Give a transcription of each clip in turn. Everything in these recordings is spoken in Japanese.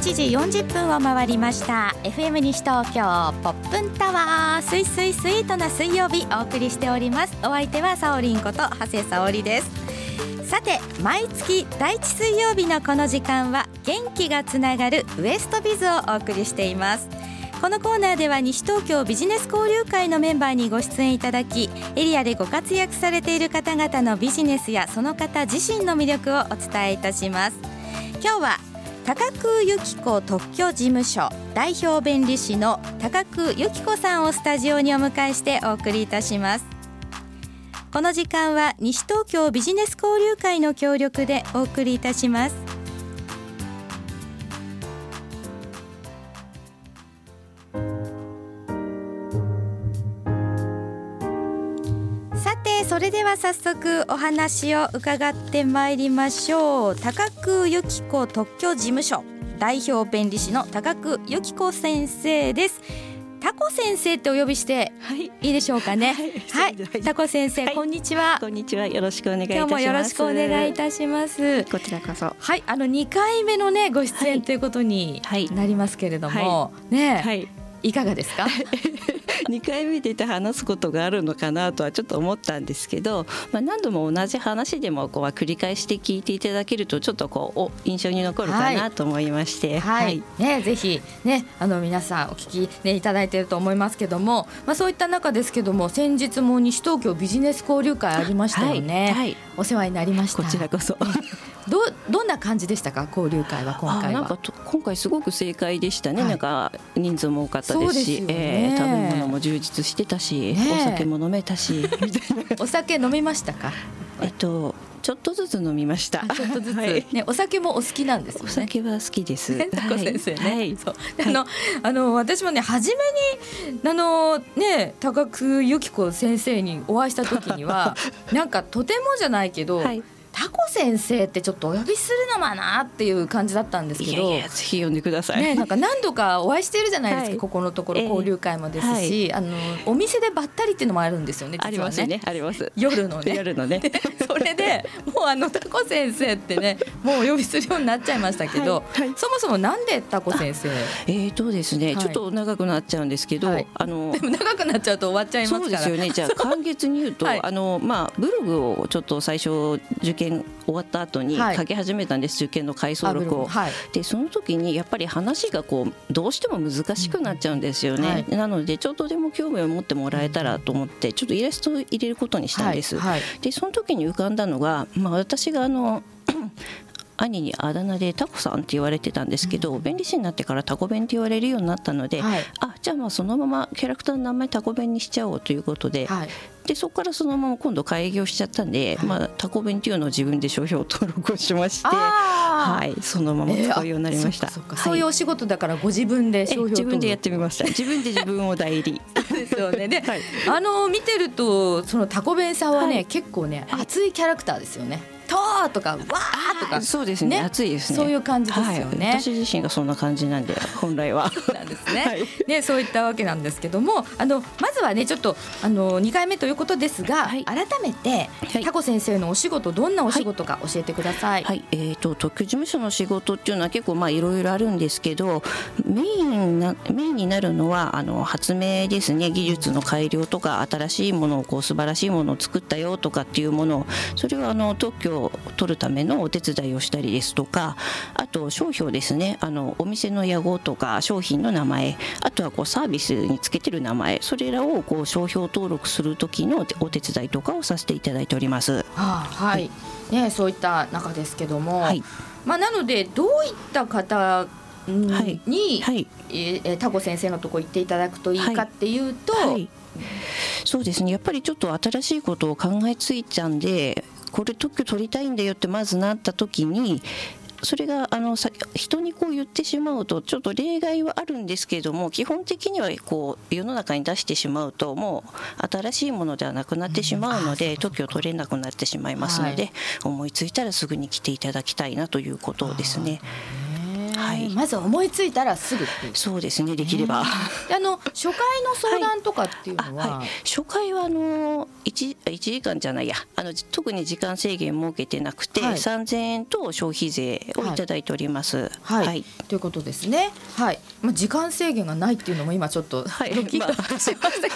11時40分を回りました。FM 西東京ポップンタワースイスイスイートな水曜日お送りしております。お相手はサオリンこと長谷沙織です。さて毎月第一水曜日のこの時間は元気がつながるウエストビズをお送りしています。このコーナーでは西東京ビジネス交流会のメンバーにご出演いただきエリアでご活躍されている方々のビジネスやその方自身の魅力をお伝えいたします。今日は高久由紀子特許事務所代表弁理士の高久由紀子さんをスタジオにお迎えしてお送りいたします。この時間は西東京ビジネス交流会の協力でお送りいたします。は早速お話を伺ってまいりましょう高久由紀子特許事務所代表弁理士の高久由紀子先生ですタコ先生ってお呼びしていいでしょうかね。はい、はい、タコ先生、はい、こんにちは。こんにちは。よろしくお願いいたします。今日もよろしくお願いいたします。こちらこそ。はい、あの二回目のねご出演ということになりますけれども、ね、はい、いかがですか？2回目で話すことがあるのかなとはちょっと思ったんですけど、まあ、何度も同じ話でもこう繰り返して聞いていただけるとちょっとこうお印象に残るかなと思いまして、はい、はい、ね、ぜひ、ね、あの皆さんお聞き、ね、いただいていると思いますけども、まあ、そういった中ですけども先日も西東京ビジネス交流会ありましたよね、はい。はい、お世話になりました。こちらこそ。どどんな感じでしたか？交流会は今回なんか今回すごく正解でしたね、はい、なんか人数も多かったですし、ね、えー、食べ物も充実してたし、ね、お酒も飲めたし お酒飲みましたか？えっとちょっとずつ飲みました。ちょっとずつ、はい、ね、お酒もお好きなんです、ね、お酒は好きです。タコ先生ね。はい、そう、あの、あの、私もね、初めに、あの、ね、高久由紀子先生にお会いした時には。なんか、とてもじゃないけど。はい先生ってちょっとお呼びするのかなっていう感じだったんですけど。ぜひ呼んでください、ね、なんか何度かお会いしているじゃないですか、はい、ここのところ交流会もですし、えーはい、あのお店でばったりっていうのもあるんですよね、ね、ありますねあります。夜のね。夜のね。それでもうあのタコ先生ってねもうお呼びするようになっちゃいましたけど、はい、そもそもなんでタコ先生？えーとですね、ちょっと長くなっちゃうんですけど、あのでも長くなっちゃうと終わっちゃいますから。そうですよね。じゃあ簡潔に言うと、あのまあブログをちょっと最初受験終わった後に書き始めたんです、はい、受験の回想録を。はい、でその時にやっぱり話がこうどうしても難しくなっちゃうんですよね。はい、なのでちょっとでも興味を持ってもらえたらと思ってちょっとイラストを入れることにしたんです。でその時に浮かんだのが、まあ、私があの 兄にあだ名でタコさんって言われてたんですけど、うん、弁理士になってからタコ弁って言われるようになったので、はい、あじゃあまあそのままキャラクターの名前タコ弁にしちゃおうということで、はい、でそこからそのまま今度開業しちゃったんで、はい、まあ、タコ弁っていうのを自分で商標登録をしまして、はい、そのまま使うようになりました、えー、そそういうお仕事だからご自分で商標自分でやってみました。自分で自分を代理。ですよね。で、あの見てるとそのタコ弁さんはね、結構ね熱いキャラクターですよねととかわーとかそうですね。暑いですね。そういう感じですよね、はい、私自身がそんな感じなんで本来は。なんですね、はそういったわけなんですけどもあのまずはねちょっとあの2回目ということですが、はい、改めて、タコ先生のお仕事どんなお仕事か教えてください、はい。えーと、特許事務所の仕事っていうのは結構まあいろいろあるんですけどメインなメインになるのはあの発明ですね。技術の改良とか新しいものをこう素晴らしいものを作ったよとかっていうものをそれはあの特許を取るためのお手伝いをしたりですとかあと商標ですね。あのお店の屋号とか商品の名前あとはこうサービスにつけてる名前それらをこう商標登録する時のお手伝いとかをさせていただいております。はあ、はい、ね、そういった中ですけども、はい、まあ、なのでどういった方に、はい。はい、えタコ先生のとこ行っていただくといいかっていうと、はい、そうですね。やっぱりちょっと新しいことを考えついちゃうんでこれ特許取りたいんだよってまずなった時にそれがあの人にこう言ってしまうとちょっと例外はあるんですけれども基本的にはこう世の中に出してしまうともう新しいものではなくなってしまうので特許取れなくなってしまいますので思いついたらすぐに来ていただきたいなということですね。はい、まず思いついたらすぐそうですねできれば、あの初回の相談とかっていうのは、はい、初回はあの 1, 1時間じゃないや。あの特に時間制限設けてなくて、はい、3000円と消費税をい。ただいております。はい、はい、ということですね。はい、まあ、時間制限がないっていうのも今ちょっと、はい。まあ、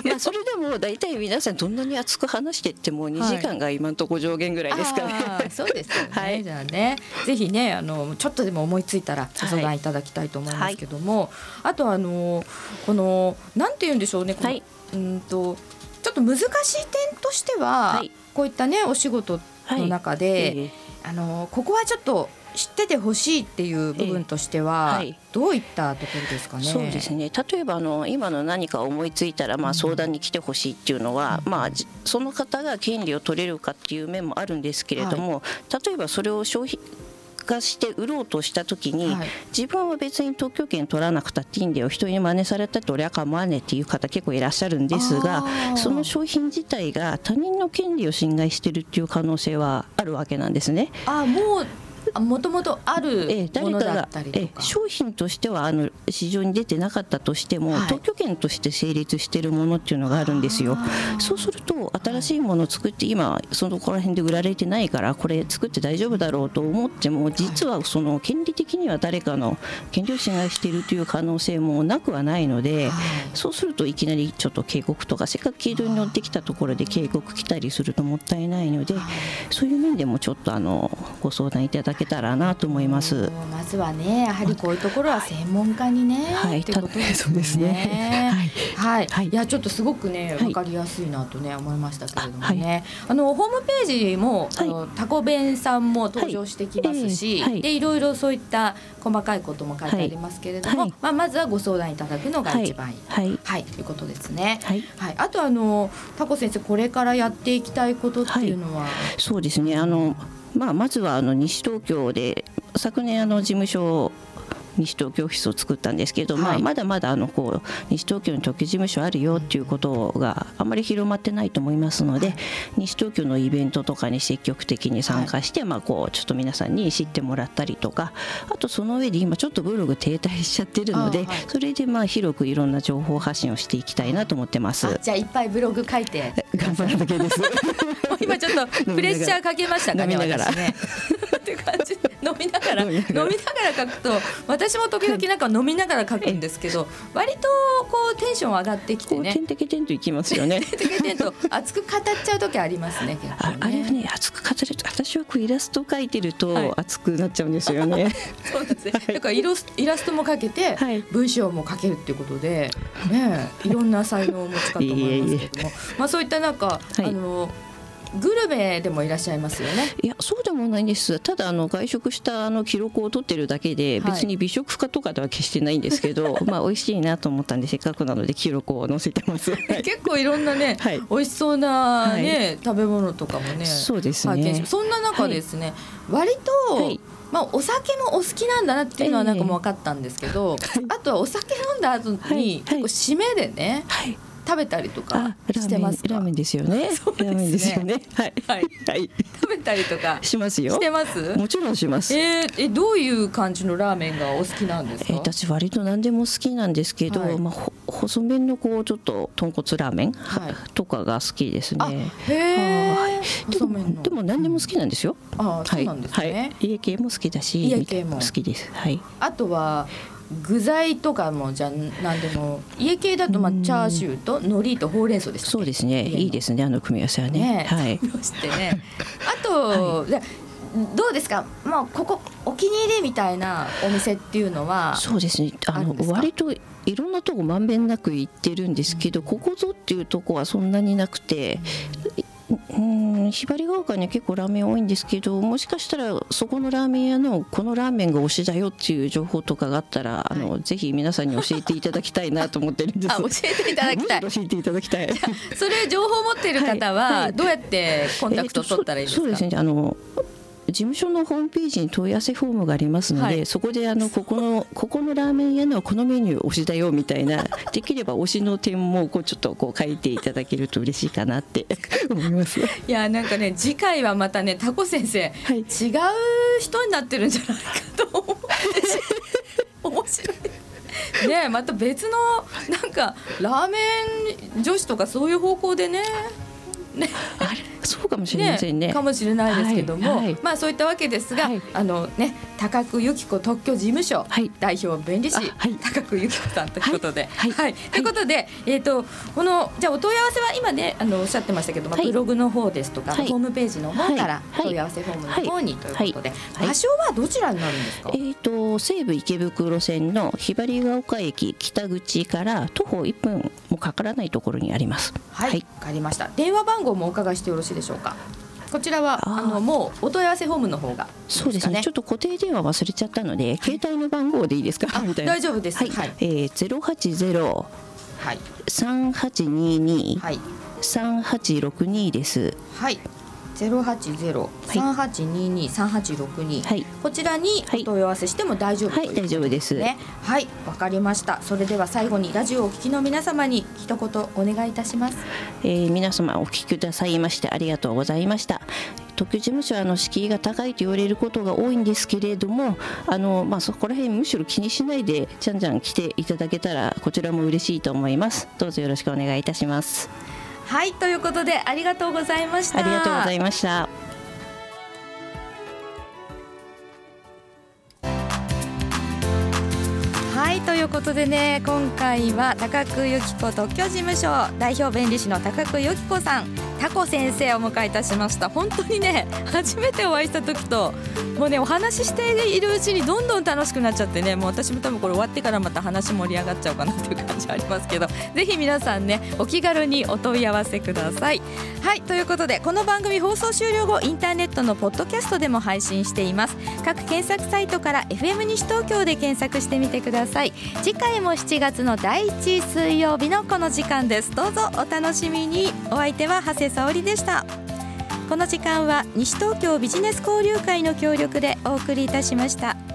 まあ、それでも大体皆さんどんなに熱く話してっても2時間が今のところ上限ぐらいですかね。はい、そうですよね、はい、じゃあねぜひねあのちょっとでも思いついたらご相談いただきたいと思いますけども、あとあのこのなんて言うんでしょうね。この、うんとちょっと難しい点としては、はい、こういったねお仕事の中で、はい、あのここはちょっと知っててほしいっていう部分としては、どういったところですかね？そうですね。例えばあの今の何か思いついたらまあ相談に来てほしいっていうのは、うん、まあその方が権利を取れるかっていう面もあるんですけれども、はい、例えばそれを消費化して売ろうとした時に、はい、自分は別に特許権取らなくたっていいんだよ。人に真似されたって俺は構わねえっていう方結構いらっしゃるんですがその商品自体が他人の権利を侵害してるっていう可能性はあるわけなんですね。あもうもともとあるものだったりとか、ええ、商品としてはあの市場に出てなかったとしても、はい、特許権として成立しているものっていうのがあるんですよ。そうすると新しいものを作って今そのこら辺で売られてないからこれ作って大丈夫だろうと思っても実はその権利的には誰かの権利を侵害しているという可能性もなくはないので、そうするといきなりちょっと警告とかせっかく軌道に乗ってきたところで警告来たりするともったいないので、そういう面でもちょっとあのご相談いただけたらなと思います。まずはねやはりこういうところは専門家にね、はい、ってことです ね。はい、はい、い。やちょっとすごくねわかりやすいなとね思いましたけれどもね、あのホームページも、あのタコ弁さんも登場してきますし、はい。でいろいろそういった細かいことも書いてありますけれども、まあまずはご相談いただくのが一番いい、はい。はい。ということですね。はい、はい、あとあのタコ先生これからやっていきたいことっていうのは、そうですね。あのまあ、まずはあの西東京で昨年あの事務所西東京オフィスを作ったんですけど、はい、まあ、まだまだあのこう西東京に特許事務所あるよっていうことがあまり広まってないと思いますので、はい、西東京のイベントとかに積極的に参加して、はい、まあ、こうちょっと皆さんに知ってもらったりとかあとその上で今ちょっとブログ停滞しちゃってるのでそれでまあ広くいろんな情報発信をしていきたいなと思ってます。じゃあいっぱいブログ書いて。頑張るだけです。今ちょっとプレッシャーかけましたかね 私ねっていう感じ。飲みながら飲みながら。書くと私も時々なんか飲みながら書くんですけど割とこうテンション上がってきてね。てんてけてんといきますよね。てんてけてんと熱く語っちゃう時ありますねああれはね熱く語ると私はこうイラスト描いてると熱くなっちゃうんですよね、そうですね、だからイラスイラストも描けて、文章も書けるっていうことでねいろんな才能をお持ちかと思いますけども。まあそういったなんか、あのグルメでもいらっしゃいますよね。いやそうでもないんです。ただあの外食したあの記録を取ってるだけで、別に美食家とかでは決してないんですけど、まあ美味しいなと思ったんでせっかくなので記録を載せてます。結構いろんなね、はい、美味しそうなね、はい、食べ物とかもね。そうですね。そんな中ですね、割と、まあ、お酒もお好きなんだなっていうのはなんかも分かったんですけど、えー、あとはお酒飲んだ後に、結構締めでね、はい食べたりとかしてますラーメンですよね。そうですよね。はい。はい。はい。食べたりとかしますよ。してます？もちろんします。えー、えどういう感じのラーメンがお好きなんですか？えー、私割と何でも好きなんですけど、はい、まあ細麺のこうちょっと豚骨ラーメン、はい、とかが好きですね。へえ。でもでも何でも好きなんですよ。ああ、そうなんですね。はい、家系も好きだし、家系も好きです。はい。あとは具材とかもじゃ何でも家系だとまあチャーシューと海苔とほうれん草ですそうですね。いいですねあの組み合わせはね。ね。はい。してね。あと、はい、どうですか、まあ、ここお気に入りみたいなお店っていうのはそうですね。あの割といろんなとこまんべんなく行ってるんですけど、ここぞっていうとこはそんなになくて、うんひばりが丘には結構ラーメン多いんですけどもしかしたらそこのラーメン屋のこのラーメンが推しだよっていう情報とかがあったら、あのぜひ皆さんに教えていただきたいなと思ってるんです。教えていただきたい教えていただきたい。それ情報を持っている方はどうやってコンタクト取ったらいいですか、そうですね。あの事務所のホームページに問い合わせフォームがありますので、はい、そこであのここのここのラーメン屋のこのメニュー推しだよみたいなできれば推しの点もこうちょっとこう書いていただけると嬉しいかなって。思います。いやなんかね次回はまたねタコ先生、はい、違う人になってるんじゃないかと思って面白い。ねまた別のなんかラーメン女子とかそういう方向でね。ね。そうかもしれませんね、ね、かもしれないですけども、はいはい、まあそういったわけですが、はい、あのね高久由紀子特許事務所、代表弁理士、高久由紀子さんということで、はい。ということで、えっ、ー、とこのじゃお問い合わせは今ねあのおっしゃってましたけど、まあ、ブログの方ですとか、ホームページの方から問い合わせフォームの方にということで、場所はどちらになるんですか？えっ、と西武池袋線のひばりが丘駅北口から徒歩1分もかからないところにあります。はい、わ、かりました。電話番号もお伺いしてよろしいでしょうか？こちらはあのもうお問い合わせフォームの方が、ね、そうですね。ちょっと固定電話忘れちゃったので、はい、携帯の番号でいいですか？大丈夫です。はい、はい、えー、ゼロ八ゼロ。三八二二。三八六二です。はいゼロ八ゼロ三八二二三八六二。こちらにお問い合わせしても大丈夫、はい、はい、大丈夫です。ね。はい。わかりました。それでは最後にラジオをお聞きの皆様に一言お願いいたします、えー、皆様お聞きくださいましてありがとうございました。特許事務所はあの敷居が高いと言われることが多いんですけれどもあの、まあ、そこら辺むしろ気にしないでじゃんじゃん来ていただけたらこちらも嬉しいと思います。どうぞよろしくお願いいたしますはいということでありがとうございました。ありがとうございました。はいということでね今回は高久由紀子特許事務所代表弁理士の高久由紀子さんタコ先生をお迎えいたしました。本当にね初めてお会いした時ともうねお話ししているうちにどんどん楽しくなっちゃってねもう私も多分これ終わってからまた話盛り上がっちゃうかなという感じありますけど。ぜひ皆さんねお気軽にお問い合わせください。はいということでこの番組放送終了後インターネットのポッドキャストでも配信しています。各検索サイトから FM 西東京で検索してみてください。次回も7月の第1水曜日のこの時間です。どうぞお楽しみに。お相手は長谷沙織でしたこの時間は西東京ビジネス交流会の協力でお送りいたしました。